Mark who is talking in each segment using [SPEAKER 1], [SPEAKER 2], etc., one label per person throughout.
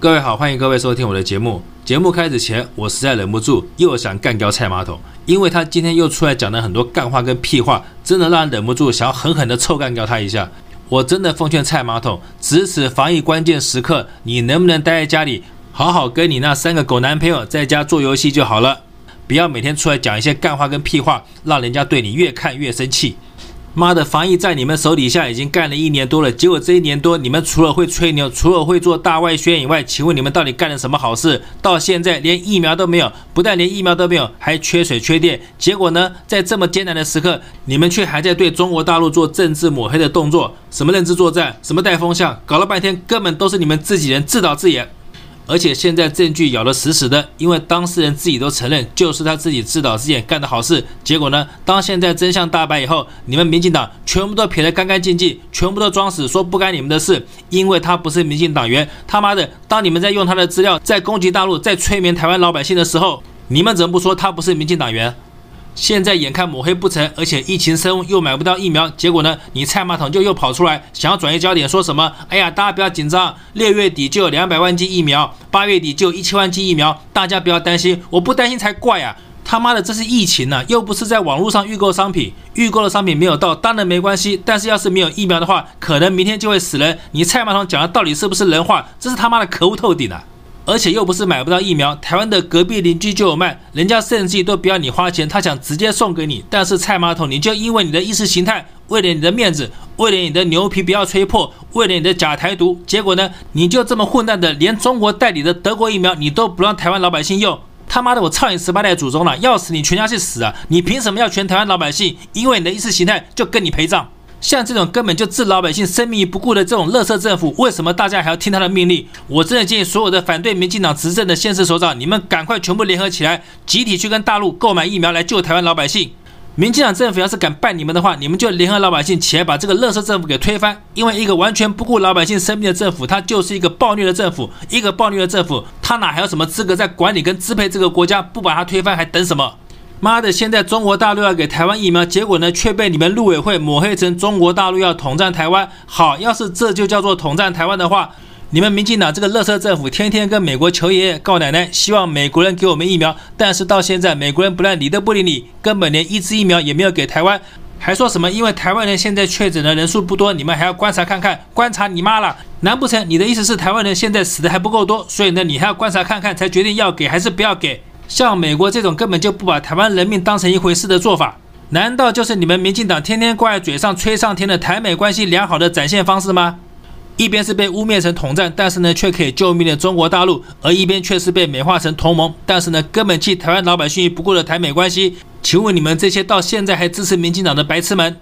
[SPEAKER 1] 各位好，欢迎各位收听我的节目。节目开始前，我实在忍不住又想干掉蔡马桶，因为他今天又出来讲了很多干话跟屁话，真的让人忍不住想要狠狠的臭干掉他一下。我真的奉劝蔡马桶，值此防疫关键时刻，你能不能待在家里，好好跟你那三个狗男朋友在家做游戏就好了，不要每天出来讲一些干话跟屁话，让人家对你越看越生气。妈的，防疫在你们手底下已经干了一年多了，结果这一年多你们除了会吹牛，除了会做大外宣以外，请问你们到底干了什么好事？到现在连疫苗都没有，不但连疫苗都没有，还缺水缺电。结果呢，在这么艰难的时刻，你们却还在对中国大陆做政治抹黑的动作，什么认知作战，什么带风向，搞了半天根本都是你们自己人自导自演。而且现在证据咬得死死的，因为当事人自己都承认，就是他自己自导自演干的好事。结果呢，当现在真相大白以后，你们民进党全部都撇得干干净净，全部都装死，说不干你们的事，因为他不是民进党员。他妈的，当你们在用他的资料在攻击大陆，在催眠台湾老百姓的时候，你们怎么不说他不是民进党员？现在眼看抹黑不成，而且疫情升又买不到疫苗，结果呢，你蔡马桶就又跑出来想要转移焦点，说什么？哎呀，大家不要紧张，六月底就有两百万剂疫苗，八月底就有一千万剂疫苗，大家不要担心，我不担心才怪啊！他妈的，这是疫情呢、又不是在网络上预购商品，预购的商品没有到，当然没关系，但是要是没有疫苗的话，可能明天就会死人。你蔡马桶讲的到底是不是人话？这是他妈的可恶透顶啊！而且又不是买不到疫苗，台湾的隔壁邻居就有卖，人家甚至都不要你花钱，他想直接送给你。但是蔡马桶，你就因为你的意识形态，为了你的面子，为了你的牛皮不要吹破，为了你的假台独，结果呢，你就这么混蛋的，连中国代理的德国疫苗你都不让台湾老百姓用，他妈的，我操你十八代祖宗了，要死你全家去死啊！你凭什么要全台湾老百姓因为你的意识形态就跟你陪葬？像这种根本就置老百姓生命于不顾的这种垃圾政府，为什么大家还要听他的命令？我真的建议所有的反对民进党执政的县市首长，你们赶快全部联合起来，集体去跟大陆购买疫苗来救台湾老百姓。民进党政府要是敢办你们的话，你们就联合老百姓起来把这个垃圾政府给推翻。因为一个完全不顾老百姓生命的政府，它就是一个暴虐的政府。一个暴虐的政府，他哪还有什么资格在管理跟支配这个国家？不把它推翻还等什么？妈的！现在中国大陆要给台湾疫苗，结果呢却被你们陆委会抹黑成中国大陆要统战台湾。好，要是这就叫做统战台湾的话，你们民进党这个垃圾政府天天跟美国求爷爷告奶奶，希望美国人给我们疫苗，但是到现在美国人不但理都不理你，根本连一支疫苗也没有给台湾，还说什么因为台湾人现在确诊的人数不多，你们还要观察看看，观察你妈了！难不成你的意思是台湾人现在死的还不够多，所以呢你还要观察看看才决定要给还是不要给？像美国这种根本就不把台湾人命当成一回事的做法，难道就是你们民进党天天挂在嘴上吹上天的台美关系良好的展现方式吗？一边是被污蔑成统战，但是呢却可以救命的中国大陆，而一边却是被美化成同盟，但是呢根本弃台湾老百姓于不顾的台美关系。请问你们这些到现在还支持民进党的白痴们，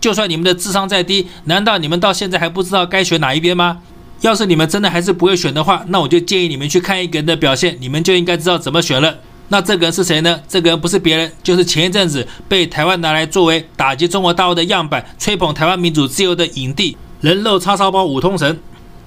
[SPEAKER 1] 就算你们的智商再低，难道你们到现在还不知道该选哪一边吗？要是你们真的还是不会选的话，那我就建议你们去看一个人的表现，你们就应该知道怎么选了。那这个人是谁呢？这个人不是别人，就是前一阵子被台湾拿来作为打击中国大陆的样板，吹捧台湾民主自由的影帝人肉叉烧包五通神。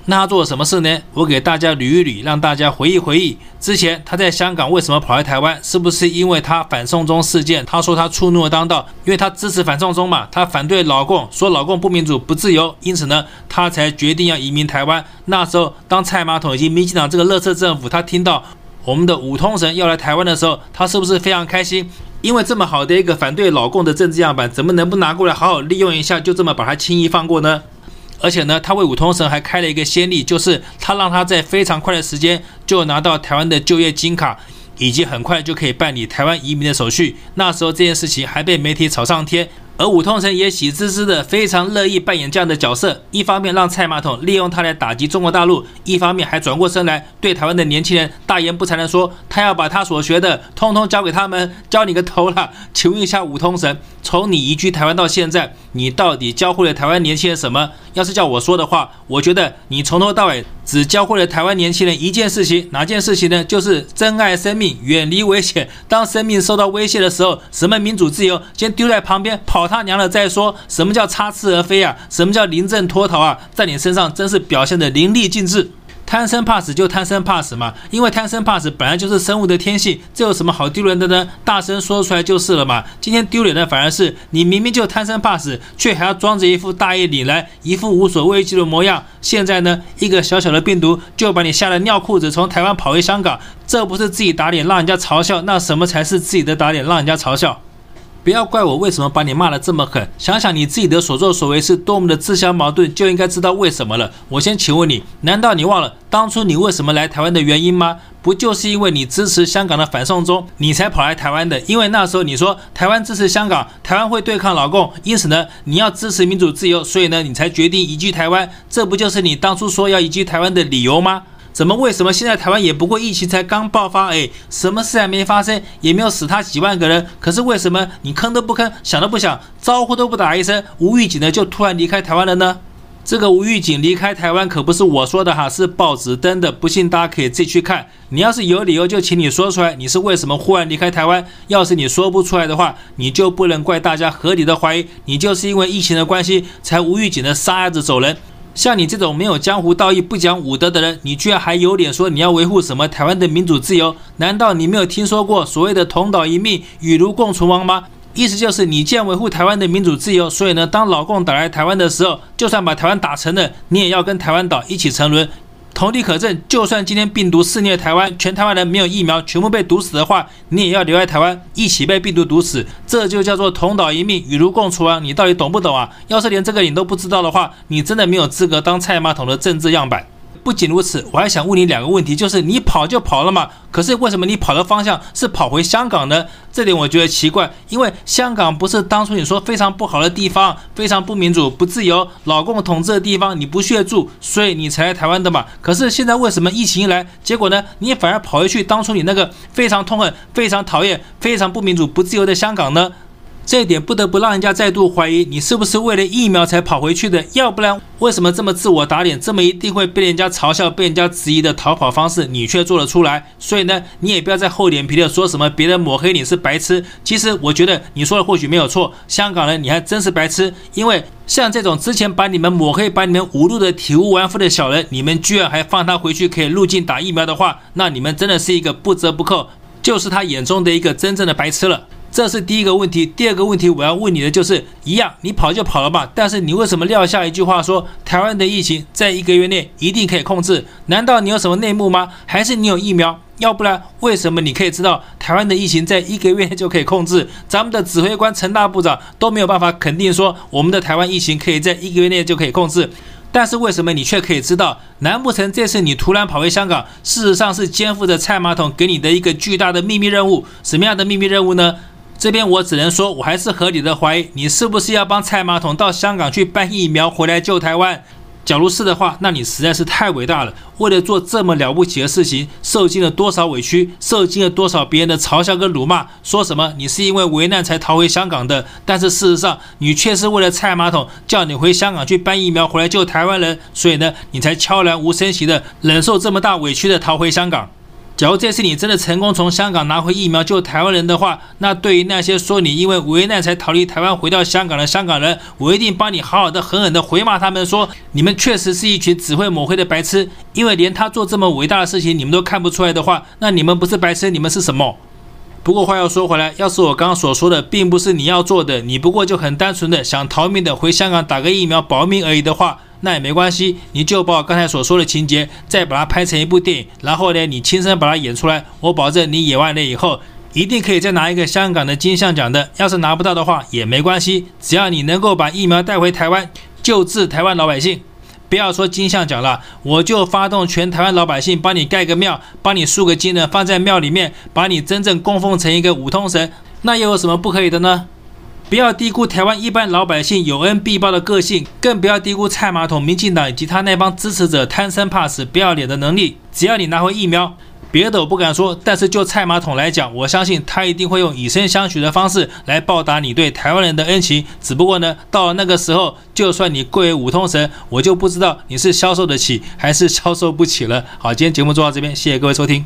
[SPEAKER 1] 那他做了什么事呢？我给大家捋一捋，让大家回忆回忆。之前他在香港为什么跑来台湾？是不是因为他反送中事件？他说他触怒了当道，因为他支持反送中嘛，他反对老共，说老共不民主不自由，因此呢，他才决定要移民台湾。那时候，当蔡马桶以及民进党这个乐色政府，他听到。我们的五通神要来台湾的时候，他是不是非常开心？因为这么好的一个反对老共的政治样板，怎么能不拿过来好好利用一下？就这么把他轻易放过呢？而且呢，他为五通神还开了一个先例，就是他让他在非常快的时间就拿到台湾的就业金卡，以及很快就可以办理台湾移民的手续。那时候这件事情还被媒体炒上天。而武通神也喜滋滋的，非常乐意扮演这样的角色。一方面让蔡马桶利用他来打击中国大陆，一方面还转过身来对台湾的年轻人大言不惭的说，他要把他所学的通通教给他们。教你个头了！请问一下武通神，从你移居台湾到现在，你到底教会了台湾年轻人什么？要是叫我说的话，我觉得你从头到尾只教会了台湾年轻人一件事情，哪件事情呢？就是珍爱生命，远离危险。当生命受到威胁的时候，什么民主自由，先丢在旁边跑。他娘的再说，什么叫插翅而飞啊？什么叫临阵脱逃啊？在你身上真是表现得淋漓尽致。贪生怕死就贪生怕死嘛，因为贪生怕死本来就是生物的天性，这有什么好丢人的呢？大声说出来就是了嘛。今天丢脸的反而是你明明就贪生怕死，却还要装着一副大义凛然、一副无所畏惧的模样。现在呢，一个小小的病毒就把你吓得尿裤子，从台湾跑回香港，这不是自己打脸让人家嘲笑，那什么才是自己的打脸让人家嘲笑？不要怪我为什么把你骂得这么狠，想想你自己的所作所为是多么的自相矛盾，就应该知道为什么了。我先请问你，难道你忘了当初你为什么来台湾的原因吗？不就是因为你支持香港的反送中，你才跑来台湾的？因为那时候你说台湾支持香港，台湾会对抗老共，因此呢，你要支持民主自由，所以呢，你才决定移居台湾。这不就是你当初说要移居台湾的理由吗？怎么？为什么现在台湾也不过疫情才刚爆发？哎，什么事还没发生，也没有死他几万个人。可是为什么你吭都不吭，想都不想，招呼都不打一声，无预警的就突然离开台湾了呢？这个无预警离开台湾可不是我说的哈，是报纸登的。不信大家可以自己去看。你要是有理由，就请你说出来，你是为什么忽然离开台湾？要是你说不出来的话，你就不能怪大家合理的怀疑，你就是因为疫情的关系才无预警的撒丫子走人。像你这种没有江湖道义、不讲武德的人，你居然还有脸说你要维护什么台湾的民主自由？难道你没有听说过所谓的同岛一命、与卢共存亡吗？意思就是你既然维护台湾的民主自由，所以呢，当老共打来台湾的时候，就算把台湾打沉了，你也要跟台湾岛一起沉沦。同理可证，就算今天病毒肆虐台湾，全台湾人没有疫苗，全部被毒死的话，你也要留在台湾，一起被病毒毒死。这就叫做同岛一命，与毒共存亡。你到底懂不懂啊？要是连这个你都不知道的话，你真的没有资格当菜马桶的政治样板。不仅如此，我还想问你两个问题，就是你跑就跑了嘛？可是为什么你跑的方向是跑回香港呢？这点我觉得奇怪，因为香港不是当初你说非常不好的地方，非常不民主、不自由、老共统治的地方，你不屑住，所以你才来台湾的嘛？可是现在为什么疫情一来，结果呢，你反而跑回去当初你那个非常痛恨、非常讨厌、非常不民主、不自由的香港呢？这一点不得不让人家再度怀疑，你是不是为了疫苗才跑回去的？要不然为什么这么自我打脸，这么一定会被人家嘲笑、被人家质疑的逃跑方式，你却做得出来？所以呢，你也不要再厚脸皮的说什么别人抹黑你是白痴。其实我觉得你说的或许没有错，香港人你还真是白痴，因为像这种之前把你们抹黑、把你们侮辱的体无完肤的小人，你们居然还放他回去可以入境打疫苗的话，那你们真的是一个不折不扣，就是他眼中的一个真正的白痴了。这是第一个问题，第二个问题我要问你的就是一样，你跑就跑了吧，但是你为什么撂下一句话说台湾的疫情在一个月内一定可以控制？难道你有什么内幕吗？还是你有疫苗？要不然为什么你可以知道台湾的疫情在一个月内就可以控制？咱们的指挥官陈大部长都没有办法肯定说我们的台湾疫情可以在一个月内就可以控制，但是为什么你却可以知道？难不成这次你突然跑回香港，事实上是肩负着蔡马桶给你的一个巨大的秘密任务？什么样的秘密任务呢？这边我只能说，我还是合理的怀疑，你是不是要帮蔡马桶到香港去办疫苗，回来救台湾？假如是的话，那你实在是太伟大了。为了做这么了不起的事情，受尽了多少委屈，受尽了多少别人的嘲笑跟辱骂，说什么你是因为危难才逃回香港的，但是事实上，你却是为了蔡马桶叫你回香港去办疫苗，回来救台湾人，所以呢，你才悄然无声息的忍受这么大委屈的逃回香港。假如这次你真的成功从香港拿回疫苗救台湾人的话，那对于那些说你因为危难才逃离台湾回到香港的香港人，我一定帮你好好的狠狠的回骂他们说，你们确实是一群只会抹黑的白痴。因为连他做这么伟大的事情你们都看不出来的话，那你们不是白痴，你们是什么？不过话又说回来，要是我刚刚所说的并不是你要做的，你不过就很单纯的想逃命的回香港打个疫苗保命而已的话。那也没关系，你就把我刚才所说的情节，再把它拍成一部电影，然后呢，你亲身把它演出来，我保证你演完了以后，一定可以再拿一个香港的金像奖的。要是拿不到的话也没关系，只要你能够把疫苗带回台湾，救治台湾老百姓，不要说金像奖了，我就发动全台湾老百姓帮你盖个庙，帮你塑个金人放在庙里面，把你真正供奉成一个五通神，那又有什么不可以的呢？不要低估台湾一般老百姓有恩必报的个性，更不要低估蔡马桶、民进党以及他那帮支持者贪生怕死、不要脸的能力。只要你拿回疫苗，别的我不敢说，但是就蔡马桶来讲，我相信他一定会用以身相许的方式来报答你对台湾人的恩情。只不过呢，到了那个时候，就算你贵为五通神，我就不知道你是消受得起还是消受不起了。好，今天节目做到这边，谢谢各位收听。